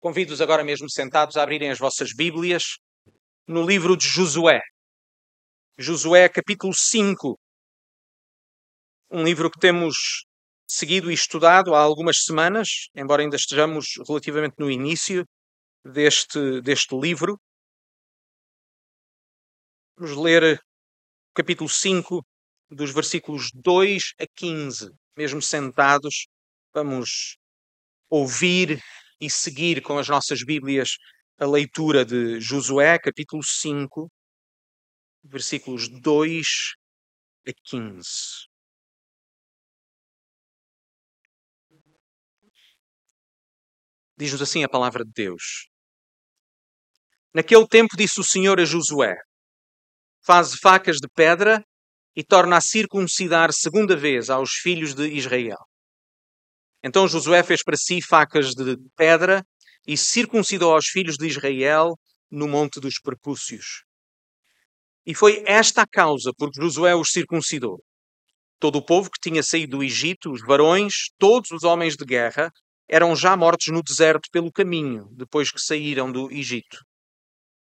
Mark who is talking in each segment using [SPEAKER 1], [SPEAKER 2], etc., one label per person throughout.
[SPEAKER 1] Convido-os agora mesmo sentados a abrirem as vossas Bíblias no livro de Josué. Josué, capítulo 5. Um livro que temos seguido e estudado há algumas semanas, embora ainda estejamos relativamente no início deste, deste livro. Vamos ler o capítulo 5, dos versículos 2 a 15. Mesmo sentados, vamos ouvir e seguir com as nossas Bíblias a leitura de Josué, capítulo 5, versículos 2 a 15. Diz-nos assim a palavra de Deus. Naquele tempo disse o Senhor a Josué: Faze facas de pedra e torna a circuncidar segunda vez aos filhos de Israel. Então Josué fez para si facas de pedra e circuncidou aos filhos de Israel no Monte dos Prepúcios. E foi esta a causa por que Josué os circuncidou. Todo o povo que tinha saído do Egito, os varões, todos os homens de guerra, eram já mortos no deserto pelo caminho, depois que saíram do Egito.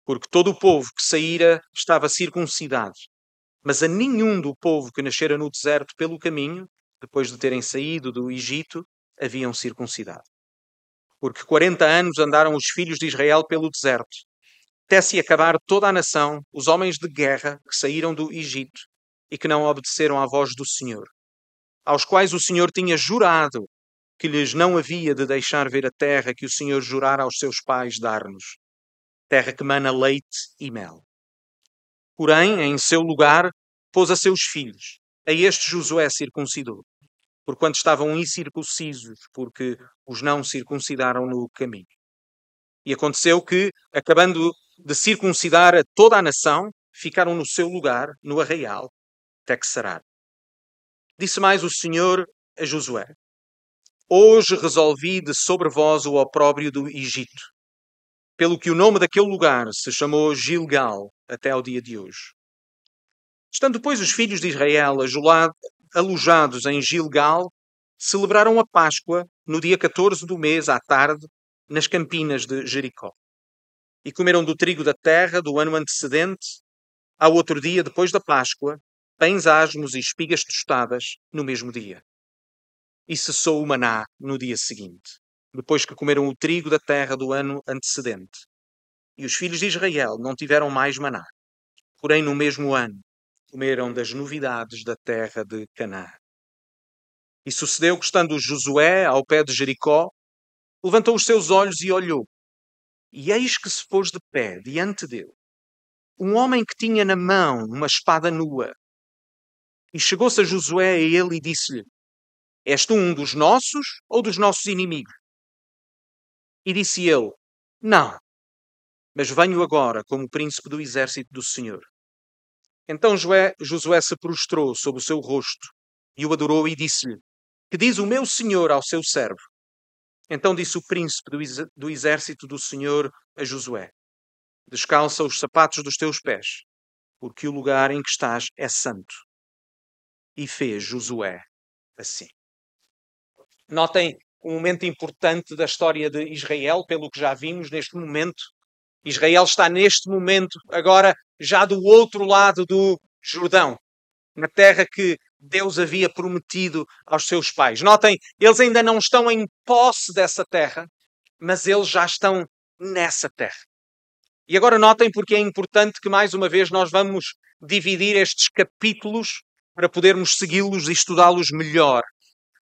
[SPEAKER 1] Porque todo o povo que saíra estava circuncidado. Mas a nenhum do povo que nascera no deserto pelo caminho, depois de terem saído do Egito, haviam circuncidado. Porque quarenta anos andaram os filhos de Israel pelo deserto, até se acabar toda a nação, os homens de guerra que saíram do Egito e que não obedeceram à voz do Senhor, aos quais o Senhor tinha jurado que lhes não havia de deixar ver a terra que o Senhor jurara aos seus pais dar-nos, terra que mana leite e mel. Porém, em seu lugar, pôs a seus filhos. A este Josué circuncidou porquanto estavam incircuncisos, porque os não circuncidaram no caminho. E aconteceu que, acabando de circuncidar a toda a nação, ficaram no seu lugar, no arraial, até que sarar. Disse mais o Senhor a Josué: Hoje resolvi de sobre vós o opróbrio do Egito, pelo que o nome daquele lugar se chamou Gilgal até ao dia de hoje. Estando, pois, os filhos de Israel alojados em Gilgal, celebraram a Páscoa no dia 14 do mês, à tarde, nas campinas de Jericó. E comeram do trigo da terra do ano antecedente, ao outro dia, depois da Páscoa, pães asmos e espigas tostadas no mesmo dia. E cessou o maná no dia seguinte, depois que comeram o trigo da terra do ano antecedente. E os filhos de Israel não tiveram mais maná. Porém, no mesmo ano, comeram das novidades da terra de Canaã. E sucedeu que, estando Josué ao pé de Jericó, levantou os seus olhos e olhou. E eis que se pôs de pé diante dele um homem que tinha na mão uma espada nua. E chegou-se a Josué a ele e disse-lhe: És tu um dos nossos ou dos nossos inimigos? E disse ele: Não, mas venho agora como príncipe do exército do Senhor. Então Joé, Josué se prostrou sobre o seu rosto e o adorou e disse-lhe: Que diz o meu senhor ao seu servo? Então disse o príncipe do exército do Senhor a Josué: Descalça os sapatos dos teus pés, porque o lugar em que estás é santo. E fez Josué assim. Notem um momento importante da história de Israel, pelo que já vimos neste momento. Israel está neste momento agora já do outro lado do Jordão, na terra que Deus havia prometido aos seus pais. Notem, eles ainda não estão em posse dessa terra, mas eles já estão nessa terra. E agora notem porque é importante que mais uma vez nós vamos dividir estes capítulos para podermos segui-los e estudá-los melhor.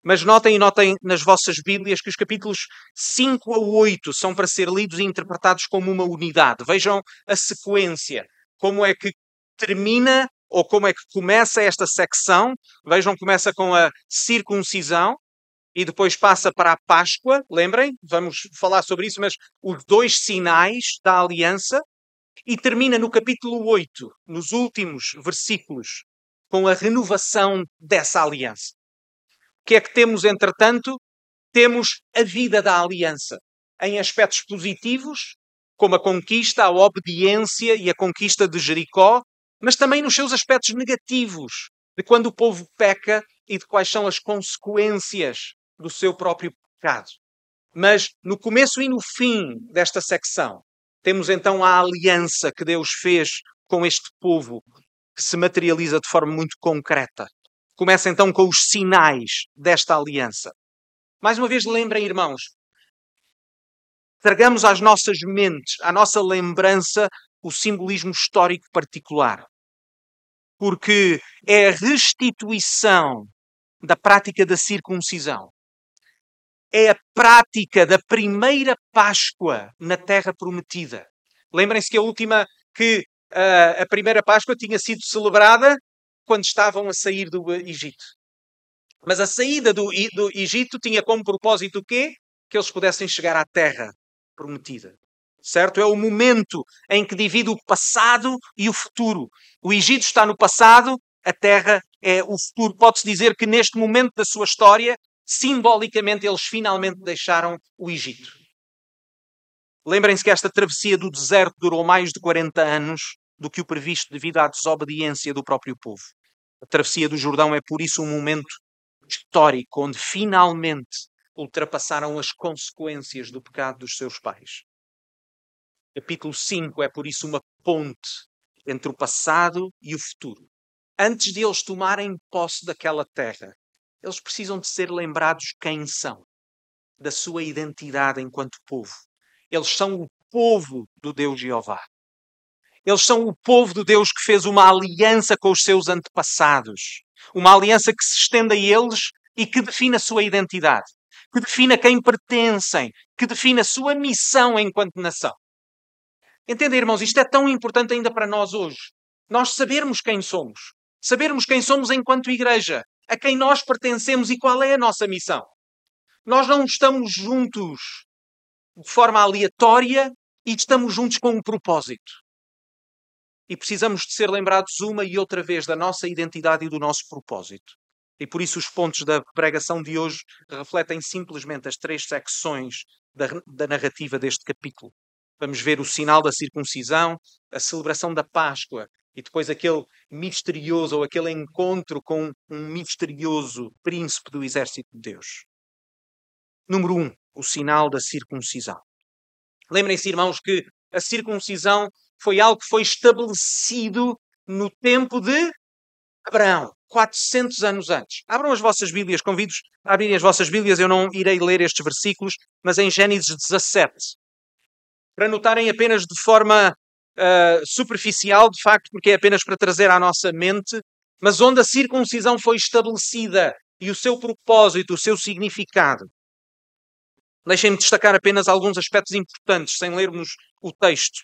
[SPEAKER 1] Mas notem e notem nas vossas Bíblias que os capítulos 5 a 8 são para ser lidos e interpretados como uma unidade. Vejam a sequência como é que termina ou como é que começa esta secção. Vejam, começa com a circuncisão e depois passa para a Páscoa. Lembrem, vamos falar sobre isso, mas os dois sinais da aliança. E termina no capítulo 8, nos últimos versículos, com a renovação dessa aliança. Que é que temos, entretanto? Temos a vida da aliança em aspectos positivos como a conquista, a obediência e a conquista de Jericó, mas também nos seus aspectos negativos, de quando o povo peca e de quais são as consequências do seu próprio pecado. Mas no começo e no fim desta secção, temos então a aliança que Deus fez com este povo, que se materializa de forma muito concreta. Começa então com os sinais desta aliança. Mais uma vez, lembrem, irmãos, tragamos às nossas mentes, à nossa lembrança, o simbolismo histórico particular. Porque é a restituição da prática da circuncisão. É a prática da primeira Páscoa na Terra Prometida. Lembrem-se que a última, que uh, a primeira Páscoa tinha sido celebrada quando estavam a sair do Egito. Mas a saída do, do Egito tinha como propósito o quê? Que eles pudessem chegar à Terra Prometida certo? É o momento em que divide o passado e o futuro. O Egito está no passado, a terra é o futuro. Pode-se dizer que neste momento da sua história, simbolicamente, eles finalmente deixaram o Egito. Lembrem-se que esta travessia do deserto durou mais de 40 anos do que o previsto devido à desobediência do próprio povo. A travessia do Jordão é por isso um momento histórico onde finalmente ultrapassaram as consequências do pecado dos seus pais. Capítulo 5 é por isso uma ponte entre o passado e o futuro. Antes de eles tomarem posse daquela terra, eles precisam de ser lembrados quem são, da sua identidade enquanto povo. Eles são o povo do Deus Jeová. Eles são o povo do Deus que fez uma aliança com os seus antepassados. Uma aliança que se estende a eles e que define a sua identidade, que define a quem pertencem, que define a sua missão enquanto nação. Entendem, irmãos, isto é tão importante ainda para nós hoje. Nós sabermos quem somos. Sabermos quem somos enquanto igreja. A quem nós pertencemos e qual é a nossa missão. Nós não estamos juntos de forma aleatória e estamos juntos com um propósito. E precisamos de ser lembrados uma e outra vez da nossa identidade e do nosso propósito. E por isso os pontos da pregação de hoje refletem simplesmente as três secções da, da narrativa deste capítulo. Vamos ver o sinal da circuncisão, a celebração da Páscoa e depois aquele misterioso ou aquele encontro com um misterioso príncipe do exército de Deus. Número 1, um, o sinal da circuncisão. Lembrem-se, irmãos, que a circuncisão foi algo que foi estabelecido no tempo de Abraão, 400 anos antes. Abram as vossas Bíblias, convido-vos a abrirem as vossas Bíblias, eu não irei ler estes versículos, mas em Gênesis 17, para notarem apenas de forma uh, superficial, de facto, porque é apenas para trazer à nossa mente, mas onde a circuncisão foi estabelecida e o seu propósito, o seu significado. Deixem-me destacar apenas alguns aspectos importantes, sem lermos o texto.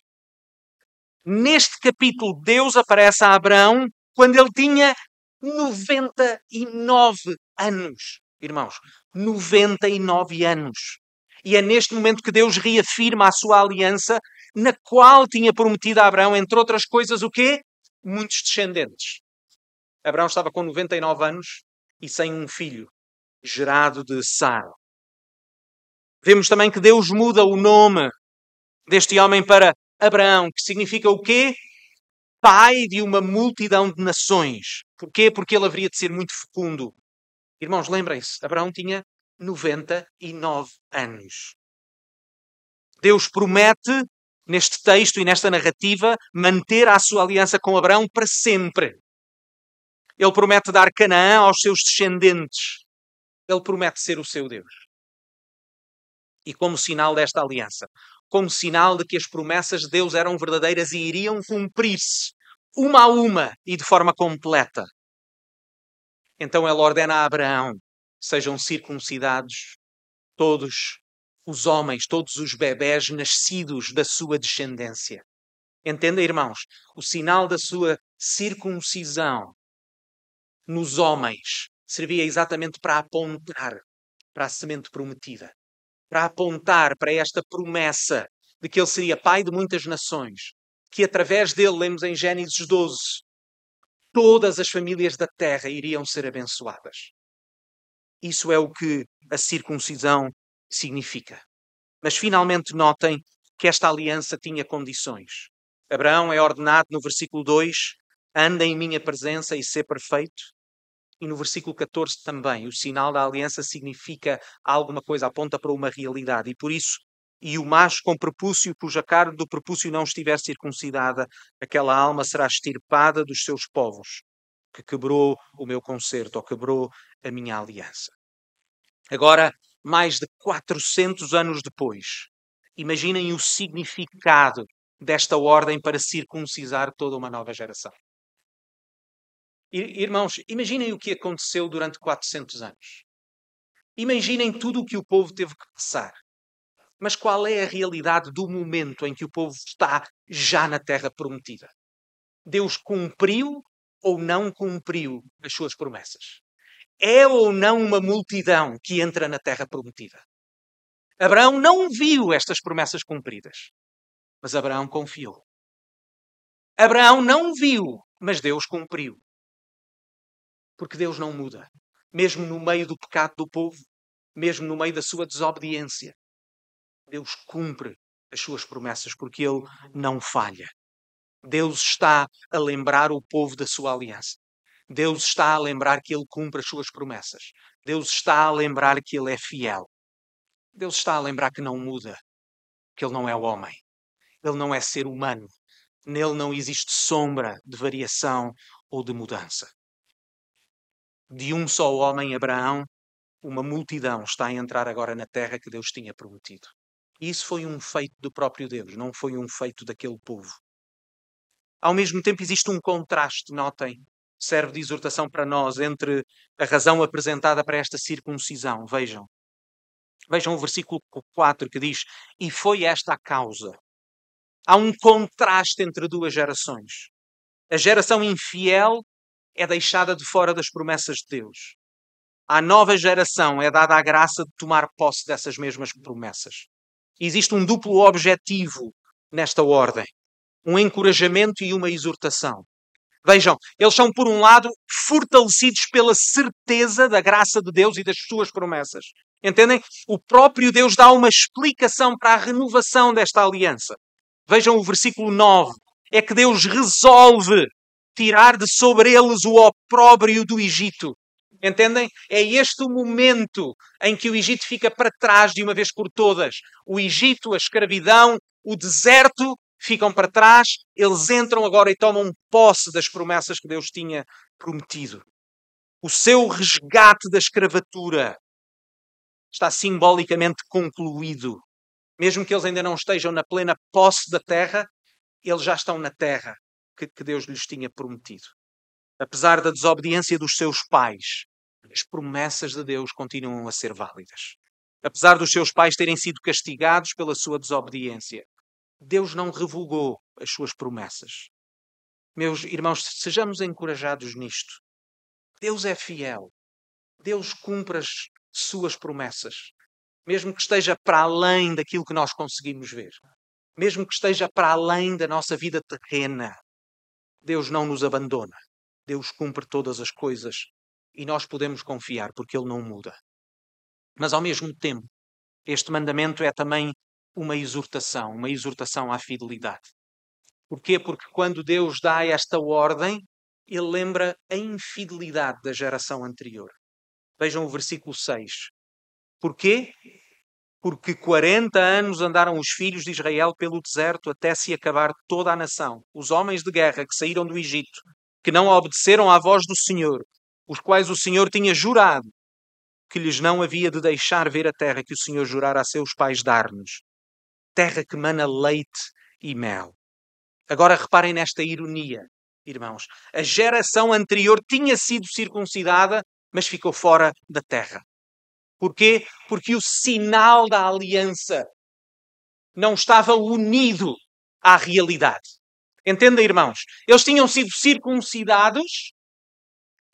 [SPEAKER 1] Neste capítulo, Deus aparece a Abraão quando ele tinha 99 anos. Irmãos, 99 anos. E é neste momento que Deus reafirma a sua aliança, na qual tinha prometido a Abraão, entre outras coisas, o quê? Muitos descendentes. Abraão estava com 99 anos e sem um filho, gerado de Sara. Vemos também que Deus muda o nome deste homem para Abraão, que significa o quê? Pai de uma multidão de nações. Porquê? Porque ele haveria de ser muito fecundo. Irmãos, lembrem-se, Abraão tinha 99 anos. Deus promete, neste texto e nesta narrativa, manter a sua aliança com Abraão para sempre. Ele promete dar Canaã aos seus descendentes. Ele promete ser o seu Deus. E como sinal desta aliança, como sinal de que as promessas de Deus eram verdadeiras e iriam cumprir-se, uma a uma e de forma completa. Então ele ordena a Abraão sejam circuncidados todos os homens, todos os bebés nascidos da sua descendência. Entenda, irmãos, o sinal da sua circuncisão nos homens servia exatamente para apontar para a semente prometida, para apontar para esta promessa de que ele seria pai de muitas nações, que através dele, lemos em Gênesis 12, todas as famílias da terra iriam ser abençoadas. Isso é o que a circuncisão significa. Mas finalmente notem que esta aliança tinha condições. Abraão é ordenado no versículo 2: anda em minha presença e ser perfeito. E no versículo 14 também, o sinal da aliança significa alguma coisa, aponta para uma realidade. E por isso, e o macho com prepúcio, cuja carne do prepúcio não estiver circuncidada, aquela alma será extirpada dos seus povos, que quebrou o meu concerto, ou quebrou a minha aliança. Agora, mais de 400 anos depois, imaginem o significado desta ordem para circuncisar toda uma nova geração. Irmãos, imaginem o que aconteceu durante 400 anos. Imaginem tudo o que o povo teve que passar. Mas qual é a realidade do momento em que o povo está já na terra prometida? Deus cumpriu ou não cumpriu as suas promessas? É ou não uma multidão que entra na terra prometida? Abraão não viu estas promessas cumpridas, mas Abraão confiou. Abraão não viu, mas Deus cumpriu. Porque Deus não muda. Mesmo no meio do pecado do povo, mesmo no meio da sua desobediência, Deus cumpre as suas promessas porque Ele não falha. Deus está a lembrar o povo da sua aliança. Deus está a lembrar que Ele cumpre as suas promessas. Deus está a lembrar que Ele é fiel. Deus está a lembrar que não muda, que Ele não é homem. Ele não é ser humano. Nele não existe sombra de variação ou de mudança de um só homem, Abraão, uma multidão está a entrar agora na terra que Deus tinha prometido. Isso foi um feito do próprio Deus, não foi um feito daquele povo. Ao mesmo tempo, existe um contraste, notem, serve de exortação para nós, entre a razão apresentada para esta circuncisão. Vejam. Vejam o versículo 4 que diz: E foi esta a causa. Há um contraste entre duas gerações. A geração infiel é deixada de fora das promessas de Deus. À nova geração é dada a graça de tomar posse dessas mesmas promessas. Existe um duplo objetivo nesta ordem: um encorajamento e uma exortação. Vejam, eles são, por um lado, fortalecidos pela certeza da graça de Deus e das suas promessas. Entendem? O próprio Deus dá uma explicação para a renovação desta aliança. Vejam o versículo 9. É que Deus resolve tirar de sobre eles o opróbrio do Egito. Entendem? É este o momento em que o Egito fica para trás de uma vez por todas. O Egito, a escravidão, o deserto ficam para trás, eles entram agora e tomam posse das promessas que Deus tinha prometido. O seu resgate da escravatura está simbolicamente concluído. Mesmo que eles ainda não estejam na plena posse da terra, eles já estão na terra que, que Deus lhes tinha prometido. Apesar da desobediência dos seus pais, as promessas de Deus continuam a ser válidas. Apesar dos seus pais terem sido castigados pela sua desobediência, Deus não revogou as suas promessas. Meus irmãos, sejamos encorajados nisto. Deus é fiel. Deus cumpre as suas promessas, mesmo que esteja para além daquilo que nós conseguimos ver, mesmo que esteja para além da nossa vida terrena. Deus não nos abandona. Deus cumpre todas as coisas e nós podemos confiar porque Ele não muda. Mas ao mesmo tempo, este mandamento é também uma exortação, uma exortação à fidelidade. Porquê? Porque quando Deus dá esta ordem, Ele lembra a infidelidade da geração anterior. Vejam o versículo 6. Porquê? Porque 40 anos andaram os filhos de Israel pelo deserto até se acabar toda a nação, os homens de guerra que saíram do Egito, que não obedeceram à voz do Senhor, os quais o Senhor tinha jurado que lhes não havia de deixar ver a terra que o Senhor jurara a seus pais dar-nos, terra que mana leite e mel. Agora reparem nesta ironia, irmãos. A geração anterior tinha sido circuncidada, mas ficou fora da terra. Porquê? Porque o sinal da aliança não estava unido à realidade. Entenda, irmãos? Eles tinham sido circuncidados,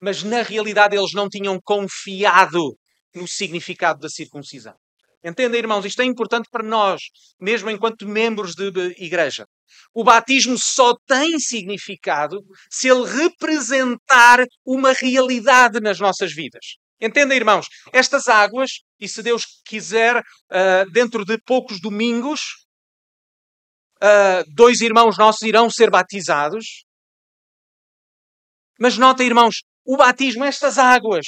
[SPEAKER 1] mas na realidade eles não tinham confiado no significado da circuncisão. Entenda, irmãos? Isto é importante para nós, mesmo enquanto membros de igreja. O batismo só tem significado se ele representar uma realidade nas nossas vidas. Entendem, irmãos? Estas águas, e se Deus quiser, uh, dentro de poucos domingos, uh, dois irmãos nossos irão ser batizados. Mas nota, irmãos, o batismo, estas águas,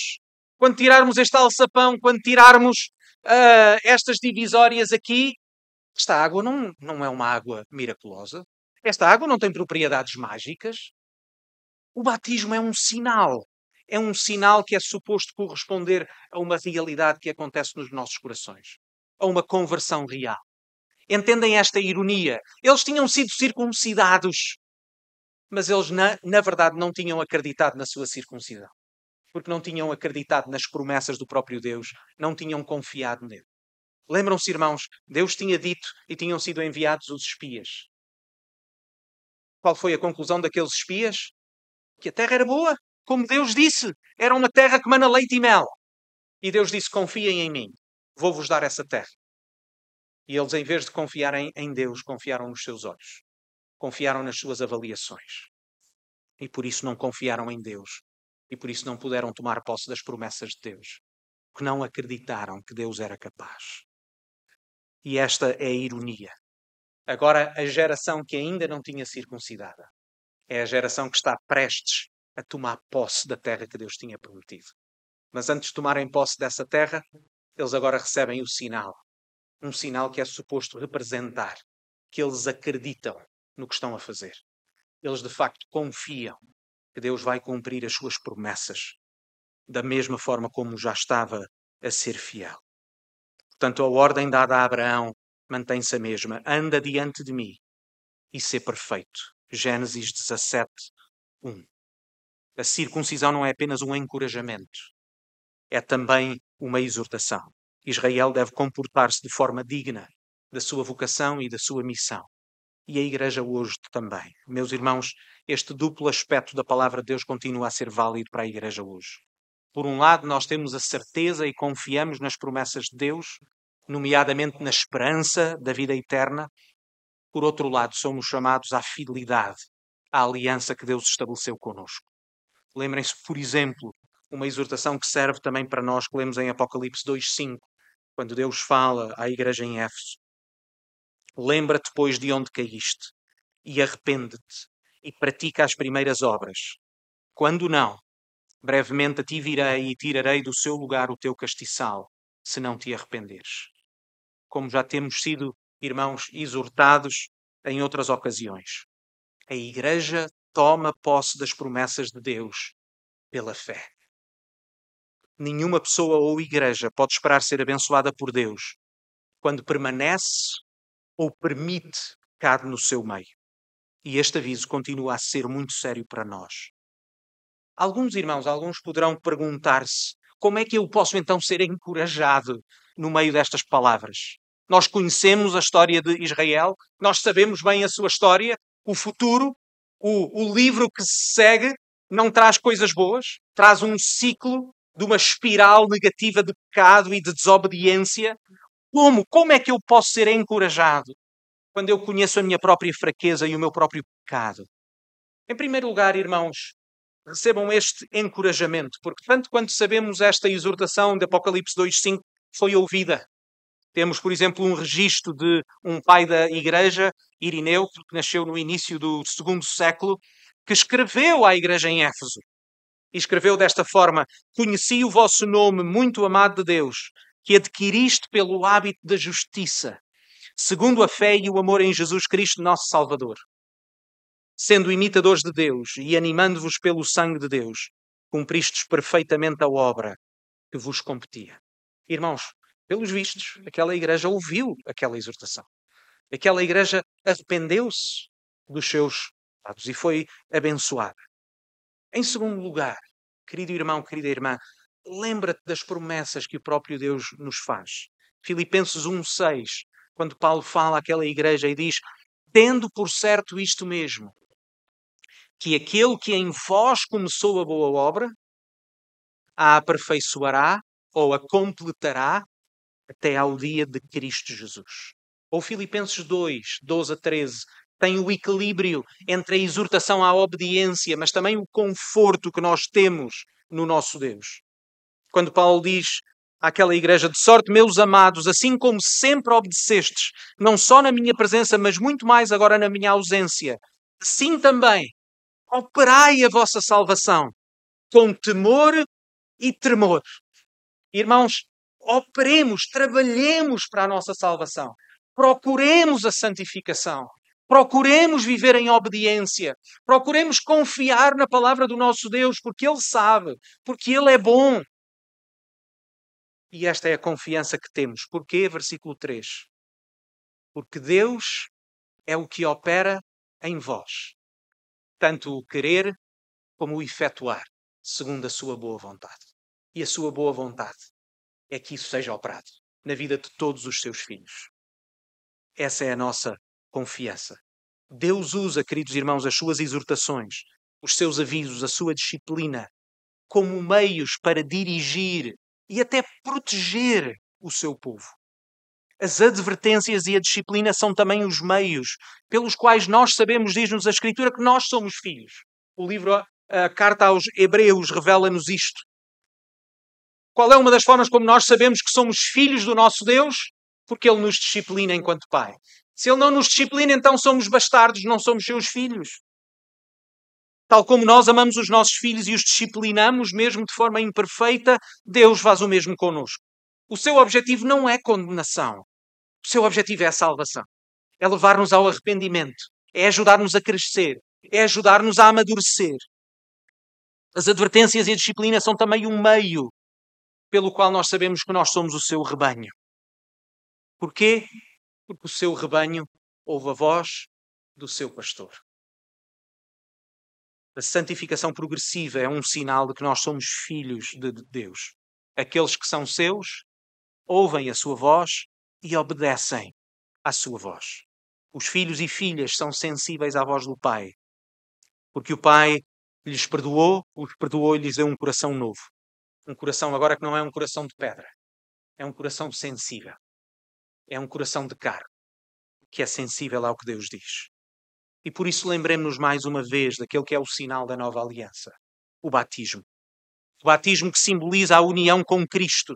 [SPEAKER 1] quando tirarmos este alçapão, quando tirarmos uh, estas divisórias aqui, esta água não, não é uma água miraculosa. Esta água não tem propriedades mágicas. O batismo é um sinal. É um sinal que é suposto corresponder a uma realidade que acontece nos nossos corações, a uma conversão real. Entendem esta ironia? Eles tinham sido circuncidados, mas eles, na, na verdade, não tinham acreditado na sua circuncisão. Porque não tinham acreditado nas promessas do próprio Deus, não tinham confiado nele. Lembram-se, irmãos, Deus tinha dito e tinham sido enviados os espias. Qual foi a conclusão daqueles espias? Que a terra era boa, como Deus disse, era uma terra que mana leite e mel. E Deus disse: Confiem em mim, vou-vos dar essa terra. E eles, em vez de confiarem em Deus, confiaram nos seus olhos, confiaram nas suas avaliações. E por isso não confiaram em Deus. E por isso não puderam tomar posse das promessas de Deus. Porque não acreditaram que Deus era capaz. E esta é a ironia. Agora, a geração que ainda não tinha circuncidada é a geração que está prestes a tomar posse da terra que Deus tinha prometido. Mas antes de tomarem posse dessa terra, eles agora recebem o sinal um sinal que é suposto representar que eles acreditam no que estão a fazer. Eles de facto confiam que Deus vai cumprir as suas promessas, da mesma forma como já estava a ser fiel. Portanto, a ordem dada a Abraão mantém-se a mesma: anda diante de mim e ser perfeito. Gênesis 17, 1. A circuncisão não é apenas um encorajamento, é também uma exortação. Israel deve comportar-se de forma digna da sua vocação e da sua missão. E a Igreja hoje também. Meus irmãos, este duplo aspecto da palavra de Deus continua a ser válido para a Igreja hoje. Por um lado, nós temos a certeza e confiamos nas promessas de Deus, nomeadamente na esperança da vida eterna. Por outro lado, somos chamados à fidelidade, à aliança que Deus estabeleceu conosco. Lembrem-se, por exemplo, uma exortação que serve também para nós, que lemos em Apocalipse 2,5, quando Deus fala à igreja em Éfeso: Lembra-te, pois, de onde caíste, e arrepende-te, e pratica as primeiras obras. Quando não, brevemente a ti virei e tirarei do seu lugar o teu castiçal, se não te arrependeres. Como já temos sido, irmãos, exortados em outras ocasiões. A Igreja toma posse das promessas de Deus pela fé nenhuma pessoa ou igreja pode esperar ser abençoada por Deus quando permanece ou permite pecado no seu meio. E este aviso continua a ser muito sério para nós. Alguns irmãos, alguns poderão perguntar-se como é que eu posso então ser encorajado no meio destas palavras? Nós conhecemos a história de Israel, nós sabemos bem a sua história, o futuro, o, o livro que se segue não traz coisas boas, traz um ciclo de uma espiral negativa de pecado e de desobediência. Como? Como é que eu posso ser encorajado quando eu conheço a minha própria fraqueza e o meu próprio pecado? Em primeiro lugar, irmãos, recebam este encorajamento, porque tanto quanto sabemos esta exortação de Apocalipse 2:5 foi ouvida. Temos, por exemplo, um registro de um pai da igreja, Irineu, que nasceu no início do segundo século, que escreveu à igreja em Éfeso e escreveu desta forma: Conheci o vosso nome, muito amado de Deus, que adquiriste pelo hábito da justiça, segundo a fé e o amor em Jesus Cristo, nosso Salvador. Sendo imitadores de Deus e animando-vos pelo sangue de Deus, cumpristes perfeitamente a obra que vos competia. Irmãos, pelos vistos, aquela igreja ouviu aquela exortação. Aquela igreja arrependeu-se dos seus pecados e foi abençoada. Em segundo lugar, querido irmão, querida irmã, lembra-te das promessas que o próprio Deus nos faz. Filipenses 1:6, quando Paulo fala àquela igreja e diz: "Tendo por certo isto mesmo, que aquele que em vós começou a boa obra, a aperfeiçoará ou a completará até ao dia de Cristo Jesus." Ou Filipenses 2, 12 a 13, tem o equilíbrio entre a exortação à obediência, mas também o conforto que nós temos no nosso Deus. Quando Paulo diz àquela igreja de sorte, meus amados, assim como sempre obedecestes, não só na minha presença, mas muito mais agora na minha ausência, assim também operai a vossa salvação com temor e tremor. Irmãos, operemos, trabalhemos para a nossa salvação. Procuremos a santificação. Procuremos viver em obediência. Procuremos confiar na palavra do nosso Deus, porque Ele sabe, porque Ele é bom. E esta é a confiança que temos. Porquê? Versículo 3. Porque Deus é o que opera em vós, tanto o querer como o efetuar, segundo a sua boa vontade. E a sua boa vontade é que isso seja operado na vida de todos os seus filhos. Essa é a nossa confiança. Deus usa, queridos irmãos, as suas exortações, os seus avisos, a sua disciplina, como meios para dirigir e até proteger o seu povo. As advertências e a disciplina são também os meios pelos quais nós sabemos, diz-nos a Escritura, que nós somos filhos. O livro, a carta aos Hebreus, revela-nos isto. Qual é uma das formas como nós sabemos que somos filhos do nosso Deus? Porque Ele nos disciplina enquanto Pai. Se Ele não nos disciplina, então somos bastardos, não somos seus filhos. Tal como nós amamos os nossos filhos e os disciplinamos, mesmo de forma imperfeita, Deus faz o mesmo conosco. O seu objetivo não é condenação. O seu objetivo é a salvação. É levar-nos ao arrependimento. É ajudar-nos a crescer. É ajudar-nos a amadurecer. As advertências e a disciplina são também um meio pelo qual nós sabemos que nós somos o seu rebanho. Porquê? Porque o seu rebanho ouve a voz do seu pastor. A santificação progressiva é um sinal de que nós somos filhos de Deus. Aqueles que são seus ouvem a sua voz e obedecem à sua voz. Os filhos e filhas são sensíveis à voz do Pai, porque o Pai lhes perdoou, os perdoou e lhes deu um coração novo. Um coração agora que não é um coração de pedra, é um coração sensível. É um coração de carne, que é sensível ao que Deus diz. E por isso lembremos-nos mais uma vez daquele que é o sinal da nova aliança: o batismo. O batismo que simboliza a união com Cristo.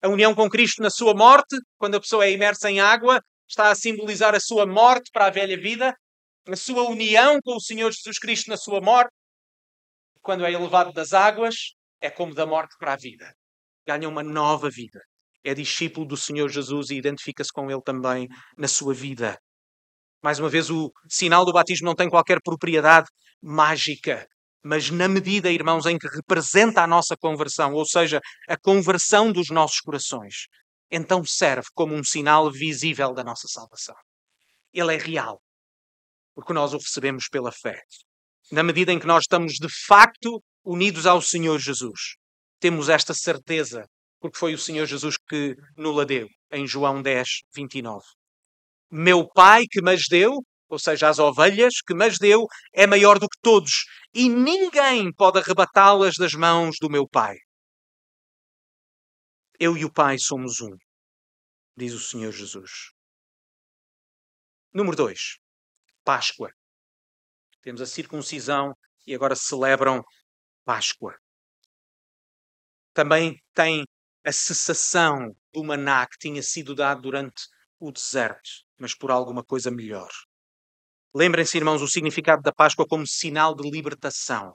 [SPEAKER 1] A união com Cristo na sua morte, quando a pessoa é imersa em água, está a simbolizar a sua morte para a velha vida, a sua união com o Senhor Jesus Cristo na sua morte. Quando é elevado das águas, é como da morte para a vida. Ganha uma nova vida. É discípulo do Senhor Jesus e identifica-se com ele também na sua vida. Mais uma vez, o sinal do batismo não tem qualquer propriedade mágica, mas na medida, irmãos, em que representa a nossa conversão, ou seja, a conversão dos nossos corações, então serve como um sinal visível da nossa salvação. Ele é real, porque nós o recebemos pela fé. Na medida em que nós estamos de facto unidos ao Senhor Jesus, temos esta certeza, porque foi o Senhor Jesus que nos deu, em João 10, 29 meu pai que mas deu, ou seja, as ovelhas que mas deu, é maior do que todos, e ninguém pode arrebatá-las das mãos do meu pai. Eu e o Pai somos um, diz o Senhor Jesus. Número 2. Páscoa. Temos a circuncisão e agora celebram Páscoa. Também tem a cessação do maná que tinha sido dado durante o deserto mas por alguma coisa melhor. Lembrem-se, irmãos, o significado da Páscoa como sinal de libertação.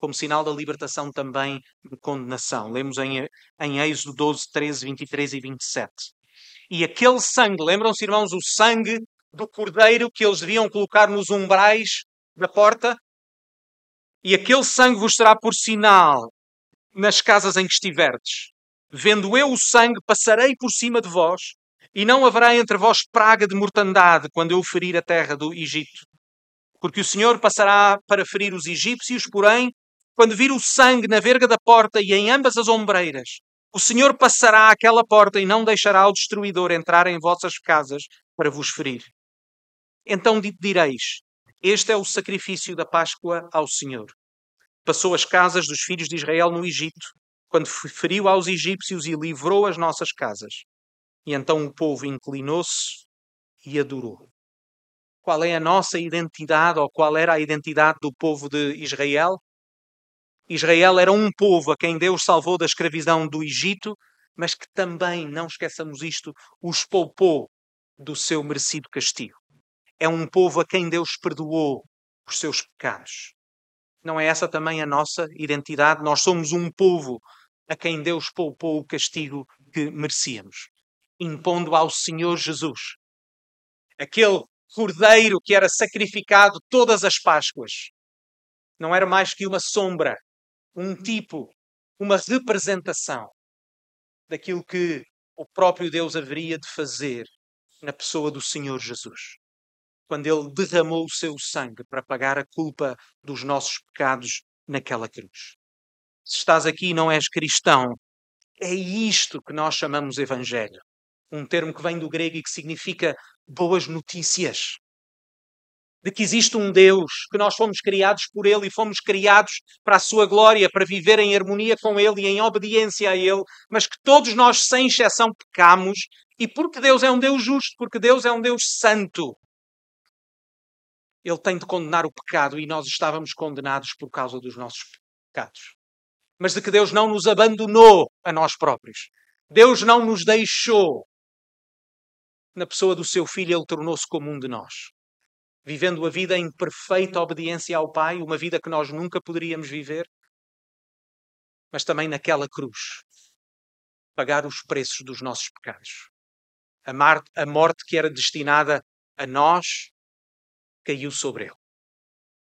[SPEAKER 1] Como sinal da libertação também de condenação. Lemos em, em Êxodo 12, 13, 23 e 27. E aquele sangue, lembram-se, irmãos, o sangue do cordeiro que eles deviam colocar nos umbrais da porta? E aquele sangue vos será por sinal nas casas em que estiverdes. Vendo eu o sangue, passarei por cima de vós e não haverá entre vós praga de mortandade quando eu ferir a terra do Egito. Porque o Senhor passará para ferir os egípcios, porém, quando vir o sangue na verga da porta e em ambas as ombreiras, o Senhor passará aquela porta e não deixará o destruidor entrar em vossas casas para vos ferir. Então direis: Este é o sacrifício da Páscoa ao Senhor. Passou as casas dos filhos de Israel no Egito, quando feriu aos egípcios e livrou as nossas casas. E então o povo inclinou-se e adorou. Qual é a nossa identidade ou qual era a identidade do povo de Israel? Israel era um povo a quem Deus salvou da escravidão do Egito, mas que também, não esqueçamos isto, os poupou do seu merecido castigo. É um povo a quem Deus perdoou os seus pecados. Não é essa também a nossa identidade? Nós somos um povo a quem Deus poupou o castigo que merecíamos, impondo ao Senhor Jesus, aquele cordeiro que era sacrificado todas as Páscoas. Não era mais que uma sombra, um tipo, uma representação daquilo que o próprio Deus haveria de fazer na pessoa do Senhor Jesus. Quando ele derramou o seu sangue para pagar a culpa dos nossos pecados naquela cruz. Se estás aqui e não és cristão, é isto que nós chamamos Evangelho. Um termo que vem do grego e que significa boas notícias. De que existe um Deus, que nós fomos criados por Ele e fomos criados para a Sua glória, para viver em harmonia com Ele e em obediência a Ele, mas que todos nós, sem exceção, pecamos e porque Deus é um Deus justo, porque Deus é um Deus santo. Ele tem de condenar o pecado e nós estávamos condenados por causa dos nossos pecados. Mas de que Deus não nos abandonou a nós próprios. Deus não nos deixou na pessoa do seu filho, ele tornou-se como um de nós. Vivendo a vida em perfeita obediência ao Pai, uma vida que nós nunca poderíamos viver, mas também naquela cruz, pagar os preços dos nossos pecados. A, a morte que era destinada a nós caiu sobre ele.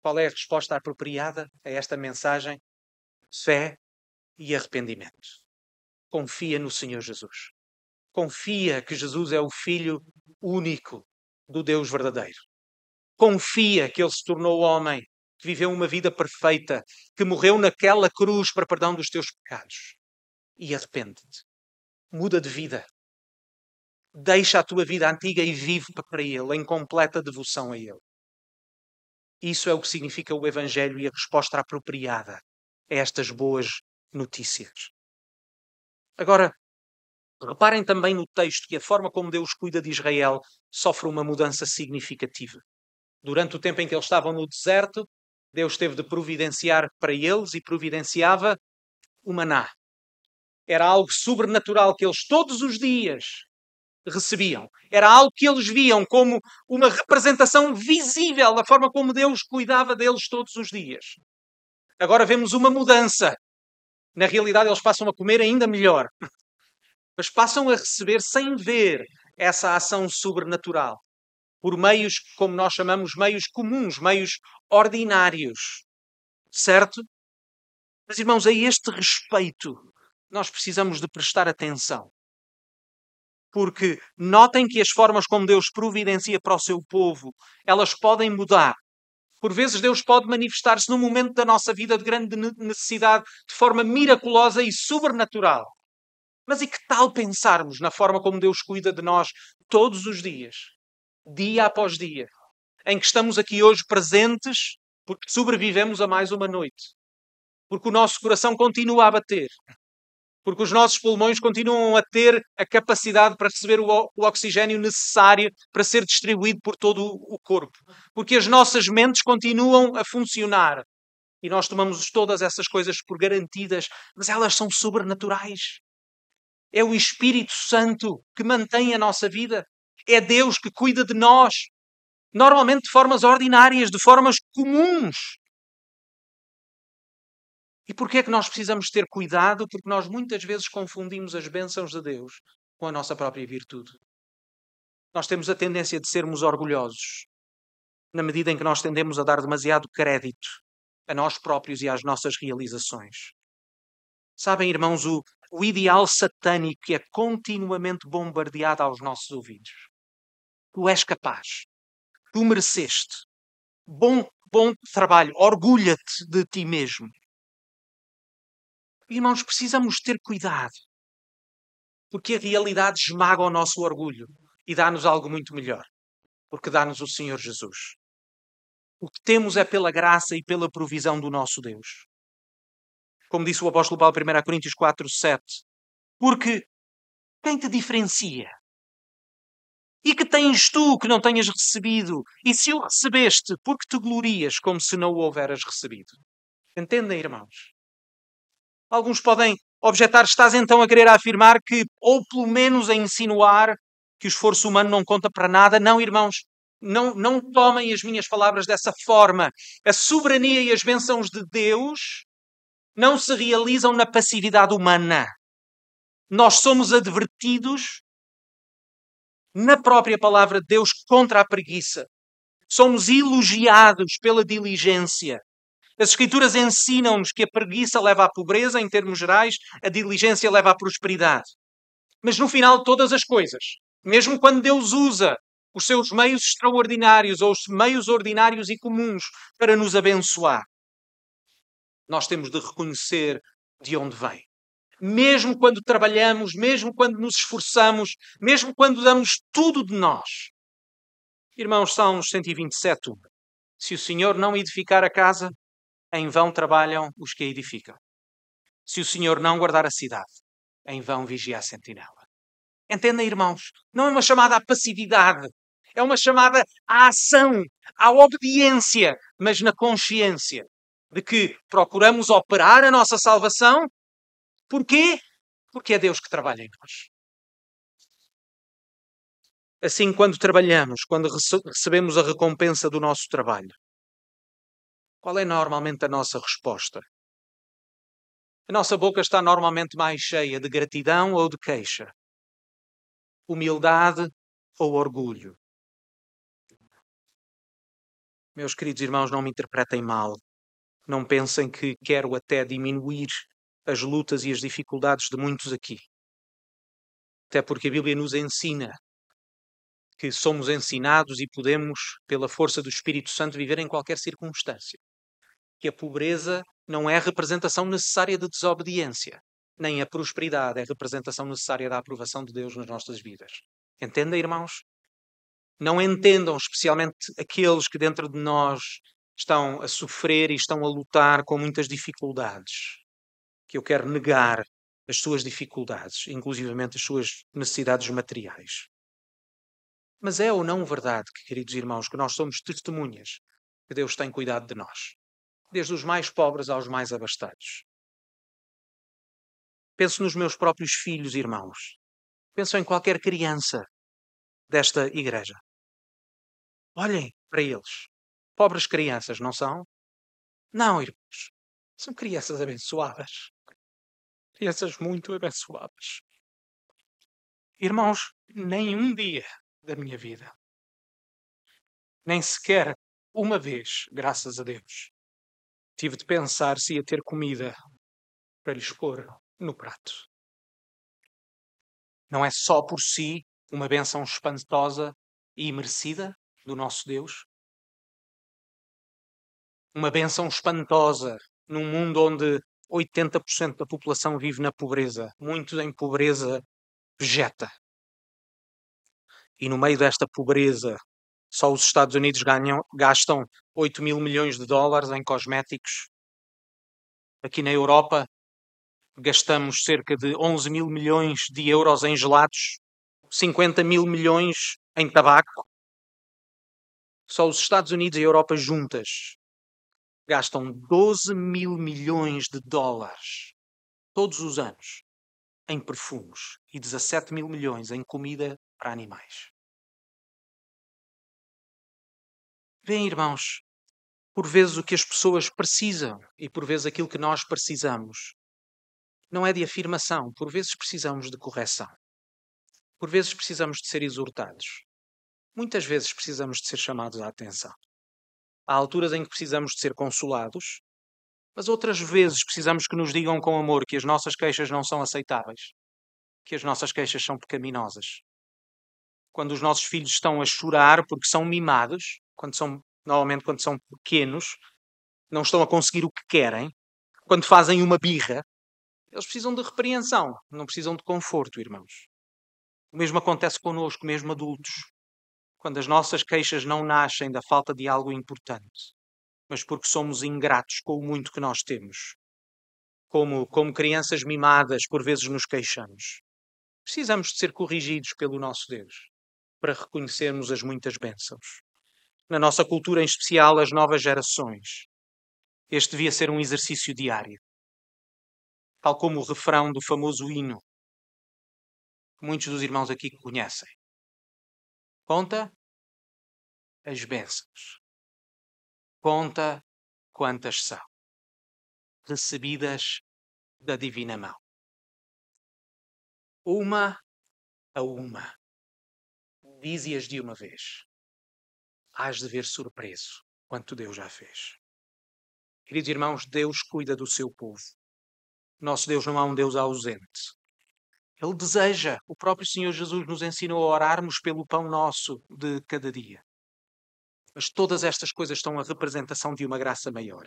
[SPEAKER 1] Qual é a resposta apropriada a esta mensagem? Fé e arrependimento. Confia no Senhor Jesus confia que Jesus é o Filho único do Deus verdadeiro. Confia que ele se tornou homem, que viveu uma vida perfeita, que morreu naquela cruz para perdão dos teus pecados. E arrepende-te. Muda de vida. Deixa a tua vida antiga e vive para Ele, em completa devoção a Ele. Isso é o que significa o Evangelho e a resposta apropriada a estas boas notícias. Agora, Reparem também no texto que a forma como Deus cuida de Israel sofre uma mudança significativa. Durante o tempo em que eles estavam no deserto, Deus teve de providenciar para eles e providenciava o maná. Era algo sobrenatural que eles todos os dias recebiam. Era algo que eles viam como uma representação visível da forma como Deus cuidava deles todos os dias. Agora vemos uma mudança. Na realidade, eles passam a comer ainda melhor mas passam a receber sem ver essa ação sobrenatural, por meios, como nós chamamos, meios comuns, meios ordinários. Certo? Mas, irmãos, a este respeito nós precisamos de prestar atenção. Porque notem que as formas como Deus providencia para o seu povo, elas podem mudar. Por vezes Deus pode manifestar-se num momento da nossa vida de grande necessidade de forma miraculosa e sobrenatural. Mas e que tal pensarmos na forma como Deus cuida de nós todos os dias, dia após dia, em que estamos aqui hoje presentes porque sobrevivemos a mais uma noite, porque o nosso coração continua a bater, porque os nossos pulmões continuam a ter a capacidade para receber o, o oxigênio necessário para ser distribuído por todo o corpo, porque as nossas mentes continuam a funcionar. E nós tomamos todas essas coisas por garantidas, mas elas são sobrenaturais. É o Espírito Santo que mantém a nossa vida. É Deus que cuida de nós. Normalmente de formas ordinárias, de formas comuns. E porquê é que nós precisamos ter cuidado? Porque nós muitas vezes confundimos as bênçãos de Deus com a nossa própria virtude. Nós temos a tendência de sermos orgulhosos, na medida em que nós tendemos a dar demasiado crédito a nós próprios e às nossas realizações. Sabem, irmãos, o, o ideal satânico é continuamente bombardeado aos nossos ouvidos. Tu és capaz. Tu mereceste. Bom, bom trabalho. Orgulha-te de ti mesmo. Irmãos, precisamos ter cuidado. Porque a realidade esmaga o nosso orgulho e dá-nos algo muito melhor. Porque dá-nos o Senhor Jesus. O que temos é pela graça e pela provisão do nosso Deus como disse o apóstolo Paulo 1 Coríntios 4, 7. Porque quem te diferencia? E que tens tu que não tenhas recebido? E se o recebeste, por que te glorias como se não o houveras recebido? Entendem, irmãos? Alguns podem objetar, estás então a querer afirmar que, ou pelo menos a insinuar, que o esforço humano não conta para nada. Não, irmãos. não, não tomem as minhas palavras dessa forma. A soberania e as bênçãos de Deus não se realizam na passividade humana. Nós somos advertidos na própria palavra de Deus contra a preguiça. Somos elogiados pela diligência. As Escrituras ensinam-nos que a preguiça leva à pobreza, em termos gerais, a diligência leva à prosperidade. Mas no final, todas as coisas, mesmo quando Deus usa os seus meios extraordinários ou os meios ordinários e comuns para nos abençoar, nós temos de reconhecer de onde vem. Mesmo quando trabalhamos, mesmo quando nos esforçamos, mesmo quando damos tudo de nós. Irmãos, Salmos 127, se o Senhor não edificar a casa, em vão trabalham os que a edificam. Se o Senhor não guardar a cidade, em vão vigia a sentinela. Entendem, irmãos? Não é uma chamada à passividade, é uma chamada à ação, à obediência, mas na consciência de que procuramos operar a nossa salvação. Porquê? Porque é Deus que trabalha em nós. Assim, quando trabalhamos, quando recebemos a recompensa do nosso trabalho, qual é normalmente a nossa resposta? A nossa boca está normalmente mais cheia de gratidão ou de queixa, humildade ou orgulho. Meus queridos irmãos, não me interpretem mal. Não pensem que quero até diminuir as lutas e as dificuldades de muitos aqui. Até porque a Bíblia nos ensina que somos ensinados e podemos, pela força do Espírito Santo, viver em qualquer circunstância que a pobreza não é representação necessária de desobediência, nem a prosperidade é representação necessária da aprovação de Deus nas nossas vidas. Entendem, irmãos? Não entendam, especialmente aqueles que dentro de nós estão a sofrer e estão a lutar com muitas dificuldades, que eu quero negar as suas dificuldades, inclusivamente as suas necessidades materiais. Mas é ou não verdade, queridos irmãos, que nós somos testemunhas que Deus tem cuidado de nós? Desde os mais pobres aos mais abastados. Penso nos meus próprios filhos, irmãos. Penso em qualquer criança desta igreja. Olhem para eles. Pobres crianças, não são? Não, irmãos. São crianças abençoadas. Crianças muito abençoadas. Irmãos, nenhum dia da minha vida, nem sequer uma vez, graças a Deus, tive de pensar se ia ter comida para lhes pôr no prato. Não é só por si uma benção espantosa e merecida do nosso Deus? Uma benção espantosa num mundo onde 80% da população vive na pobreza, muitos em pobreza vegeta. E no meio desta pobreza, só os Estados Unidos ganham, gastam 8 mil milhões de dólares em cosméticos. Aqui na Europa gastamos cerca de 11 mil milhões de euros em gelados, 50 mil milhões em tabaco. Só os Estados Unidos e a Europa juntas gastam 12 mil milhões de dólares todos os anos em perfumes e 17 mil milhões em comida para animais. Vêem, irmãos, por vezes o que as pessoas precisam e por vezes aquilo que nós precisamos não é de afirmação, por vezes precisamos de correção. Por vezes precisamos de ser exortados. Muitas vezes precisamos de ser chamados à atenção. Há alturas em que precisamos de ser consolados, mas outras vezes precisamos que nos digam com amor que as nossas queixas não são aceitáveis, que as nossas queixas são pecaminosas. Quando os nossos filhos estão a chorar porque são mimados, quando são, normalmente quando são pequenos, não estão a conseguir o que querem, quando fazem uma birra, eles precisam de repreensão, não precisam de conforto, irmãos. O mesmo acontece connosco, mesmo adultos. Quando as nossas queixas não nascem da falta de algo importante, mas porque somos ingratos com o muito que nós temos. Como, como crianças mimadas, por vezes nos queixamos. Precisamos de ser corrigidos pelo nosso Deus para reconhecermos as muitas bênçãos na nossa cultura em especial, as novas gerações. Este devia ser um exercício diário. Tal como o refrão do famoso hino, que muitos dos irmãos aqui conhecem. Conta as bênçãos. Conta quantas são recebidas da divina mão. Uma a uma. Dize-as de uma vez. Hás de ver surpreso quanto Deus já fez. Queridos irmãos, Deus cuida do seu povo. Nosso Deus não é um Deus ausente. Ele deseja. O próprio Senhor Jesus nos ensinou a orarmos pelo pão nosso de cada dia. Mas todas estas coisas estão a representação de uma graça maior.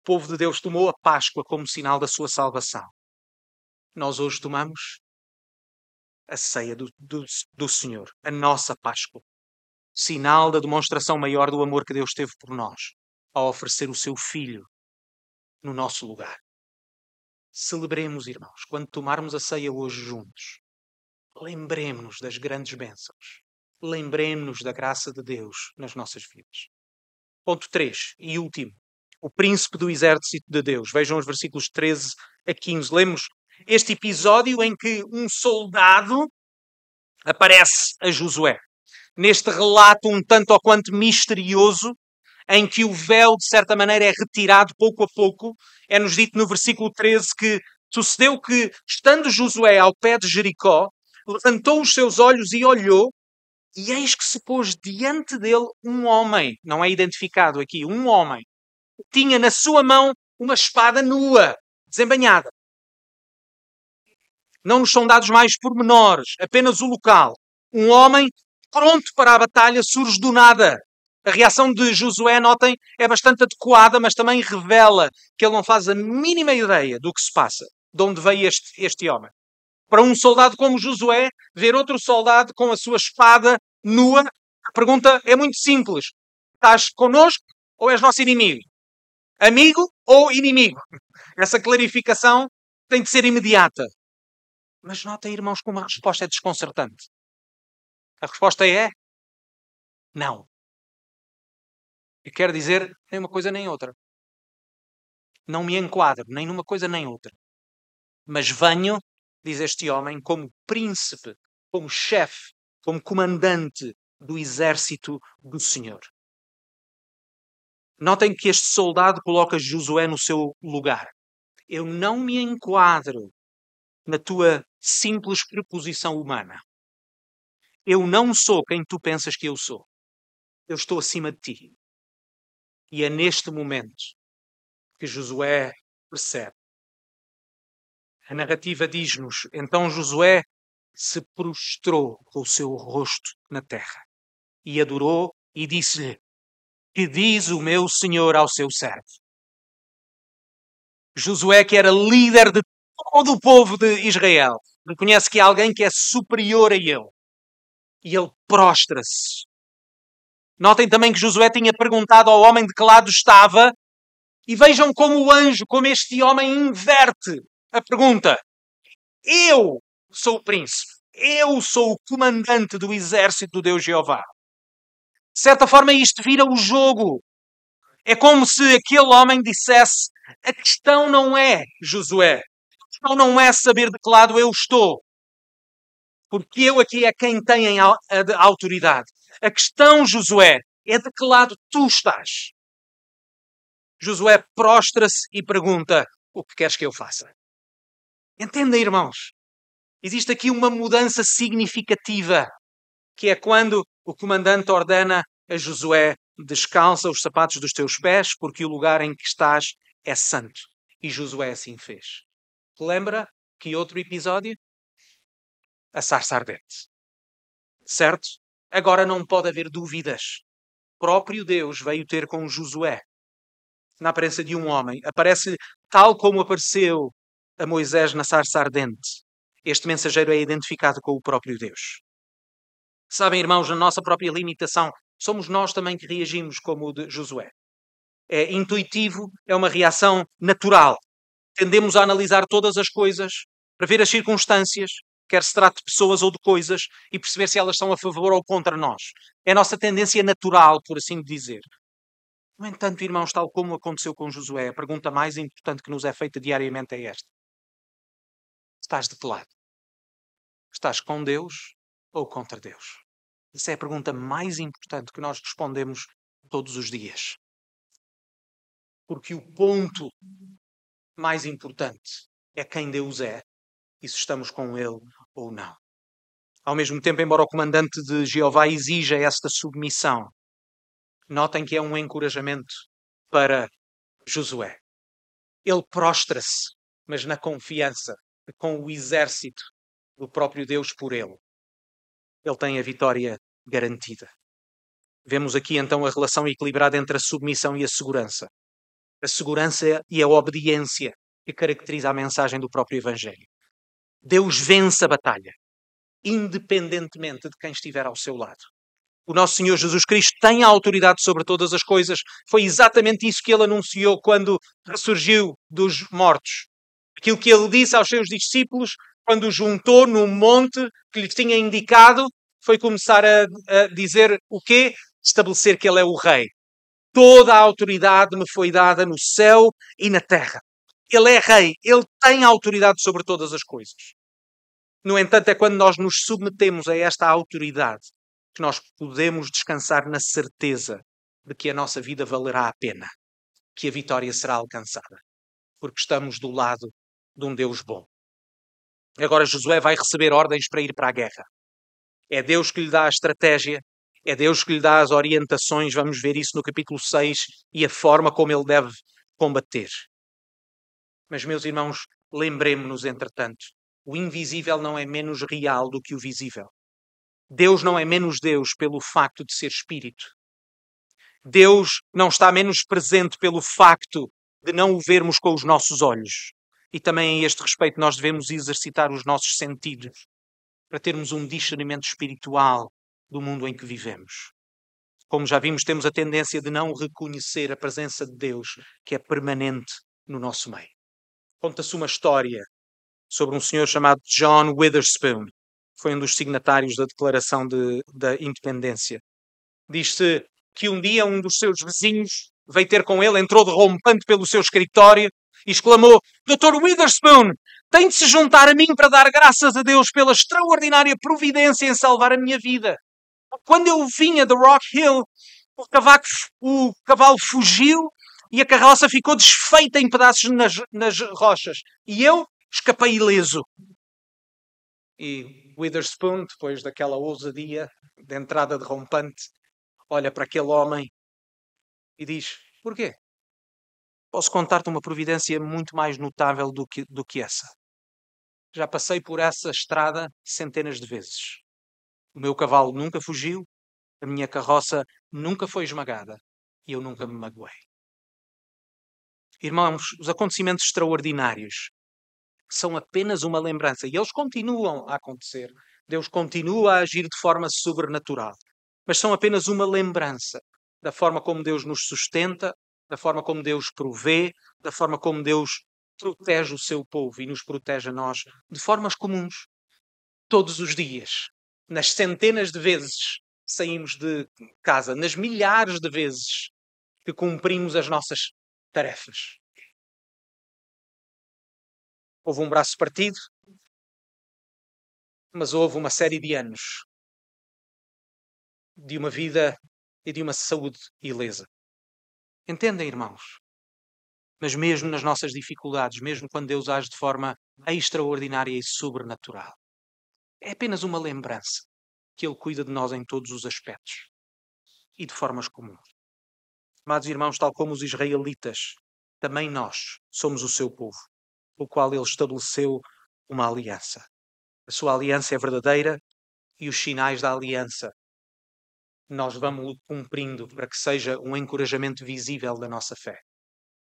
[SPEAKER 1] O povo de Deus tomou a Páscoa como sinal da sua salvação. Nós hoje tomamos a ceia do, do, do Senhor, a nossa Páscoa. Sinal da demonstração maior do amor que Deus teve por nós, ao oferecer o seu Filho no nosso lugar. Celebremos, irmãos, quando tomarmos a ceia hoje juntos. Lembremos-nos das grandes bênçãos lembremos-nos da graça de Deus nas nossas vidas. Ponto 3 e último. O príncipe do exército de Deus. Vejam os versículos 13 a 15. Lemos este episódio em que um soldado aparece a Josué. Neste relato um tanto ou quanto misterioso, em que o véu, de certa maneira, é retirado pouco a pouco, é-nos dito no versículo 13 que sucedeu que, estando Josué ao pé de Jericó, levantou os seus olhos e olhou, e eis que se pôs diante dele um homem, não é identificado aqui, um homem, tinha na sua mão uma espada nua, desembanhada. Não nos são dados mais pormenores, apenas o local. Um homem pronto para a batalha surge do nada. A reação de Josué, notem, é bastante adequada, mas também revela que ele não faz a mínima ideia do que se passa, de onde veio este, este homem para um soldado como Josué ver outro soldado com a sua espada nua? A pergunta é muito simples. Estás connosco ou és nosso inimigo? Amigo ou inimigo? Essa clarificação tem de ser imediata. Mas notem, irmãos, como a resposta é desconcertante. A resposta é não. E quer dizer nem uma coisa nem outra. Não me enquadro nem numa coisa nem outra. Mas venho diz este homem, como príncipe, como chefe, como comandante do exército do Senhor. Notem que este soldado coloca Josué no seu lugar. Eu não me enquadro na tua simples preposição humana. Eu não sou quem tu pensas que eu sou. Eu estou acima de ti. E é neste momento que Josué percebe a narrativa diz-nos: então Josué se prostrou com o seu rosto na terra e adorou e disse-lhe: Que diz o meu senhor ao seu servo? Josué, que era líder de todo o povo de Israel, reconhece que há alguém que é superior a ele e ele prostra-se. Notem também que Josué tinha perguntado ao homem de que lado estava e vejam como o anjo, como este homem inverte a pergunta: Eu sou o príncipe, eu sou o comandante do exército do Deus Jeová. De certa forma, isto vira o jogo. É como se aquele homem dissesse: A questão não é Josué, a questão não é saber de que lado eu estou, porque eu aqui é quem tem a autoridade. A questão, Josué, é de que lado tu estás. Josué prostra-se e pergunta: O que queres que eu faça? Entendem, irmãos? Existe aqui uma mudança significativa, que é quando o comandante ordena a Josué: descalça os sapatos dos teus pés, porque o lugar em que estás é santo. E Josué assim fez. Lembra que outro episódio? A sarça ardente. Certo? Agora não pode haver dúvidas. Próprio Deus veio ter com Josué na aparência de um homem. Aparece tal como apareceu a Moisés na sarça ardente. Este mensageiro é identificado com o próprio Deus. Sabem, irmãos, na nossa própria limitação, somos nós também que reagimos como o de Josué. É intuitivo, é uma reação natural. Tendemos a analisar todas as coisas, para ver as circunstâncias, quer se trate de pessoas ou de coisas, e perceber se elas são a favor ou contra nós. É a nossa tendência natural, por assim dizer. No entanto, irmãos, tal como aconteceu com Josué, a pergunta mais importante que nos é feita diariamente é esta: Estás de que lado? Estás com Deus ou contra Deus? Essa é a pergunta mais importante que nós respondemos todos os dias. Porque o ponto mais importante é quem Deus é e se estamos com Ele ou não. Ao mesmo tempo, embora o comandante de Jeová exija esta submissão, notem que é um encorajamento para Josué. Ele prostra-se, mas na confiança, com o exército do próprio Deus por ele. Ele tem a vitória garantida. Vemos aqui então a relação equilibrada entre a submissão e a segurança. A segurança e a obediência que caracteriza a mensagem do próprio Evangelho. Deus vence a batalha, independentemente de quem estiver ao seu lado. O nosso Senhor Jesus Cristo tem a autoridade sobre todas as coisas. Foi exatamente isso que ele anunciou quando ressurgiu dos mortos. Aquilo que ele disse aos seus discípulos quando juntou no monte que lhe tinha indicado foi começar a, a dizer o quê? Estabelecer que ele é o rei. Toda a autoridade me foi dada no céu e na terra. Ele é rei, ele tem autoridade sobre todas as coisas. No entanto, é quando nós nos submetemos a esta autoridade que nós podemos descansar na certeza de que a nossa vida valerá a pena, que a vitória será alcançada, porque estamos do lado de um Deus bom. Agora Josué vai receber ordens para ir para a guerra. É Deus que lhe dá a estratégia, é Deus que lhe dá as orientações, vamos ver isso no capítulo 6, e a forma como ele deve combater. Mas, meus irmãos, lembremos-nos, entretanto, o invisível não é menos real do que o visível. Deus não é menos Deus pelo facto de ser espírito. Deus não está menos presente pelo facto de não o vermos com os nossos olhos. E também a este respeito nós devemos exercitar os nossos sentidos para termos um discernimento espiritual do mundo em que vivemos. Como já vimos, temos a tendência de não reconhecer a presença de Deus que é permanente no nosso meio. Conta-se uma história sobre um senhor chamado John Witherspoon, foi um dos signatários da Declaração de, da Independência. Diz-se que um dia um dos seus vizinhos veio ter com ele, entrou derrompante pelo seu escritório e exclamou: Dr. Witherspoon, tem de se juntar a mim para dar graças a Deus pela extraordinária providência em salvar a minha vida. Quando eu vinha de Rock Hill, o, cavaco, o cavalo fugiu e a carroça ficou desfeita em pedaços nas, nas rochas. E eu escapei ileso. E Witherspoon, depois daquela ousadia de entrada derrompante, olha para aquele homem e diz: Porquê? Posso contar-te uma providência muito mais notável do que, do que essa. Já passei por essa estrada centenas de vezes. O meu cavalo nunca fugiu, a minha carroça nunca foi esmagada e eu nunca me magoei. Irmãos, os acontecimentos extraordinários são apenas uma lembrança e eles continuam a acontecer. Deus continua a agir de forma sobrenatural, mas são apenas uma lembrança da forma como Deus nos sustenta, da forma como Deus provê, da forma como Deus protege o seu povo e nos protege a nós de formas comuns, todos os dias, nas centenas de vezes saímos de casa, nas milhares de vezes que cumprimos as nossas tarefas. Houve um braço partido, mas houve uma série de anos de uma vida e de uma saúde ilesa. Entendem, irmãos? Mas mesmo nas nossas dificuldades, mesmo quando Deus age de forma extraordinária e sobrenatural, é apenas uma lembrança que Ele cuida de nós em todos os aspectos e de formas comuns. Amados irmãos, tal como os israelitas, também nós somos o seu povo, o qual Ele estabeleceu uma aliança. A sua aliança é verdadeira e os sinais da aliança nós vamos cumprindo para que seja um encorajamento visível da nossa fé.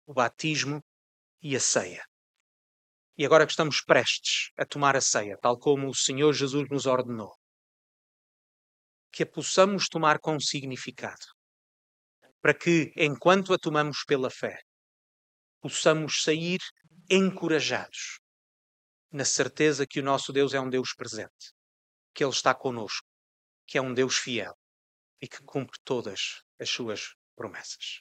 [SPEAKER 1] O batismo e a ceia. E agora que estamos prestes a tomar a ceia, tal como o Senhor Jesus nos ordenou, que a possamos tomar com significado, para que, enquanto a tomamos pela fé, possamos sair encorajados, na certeza que o nosso Deus é um Deus presente, que Ele está conosco, que é um Deus fiel e que cumpre todas as suas promessas.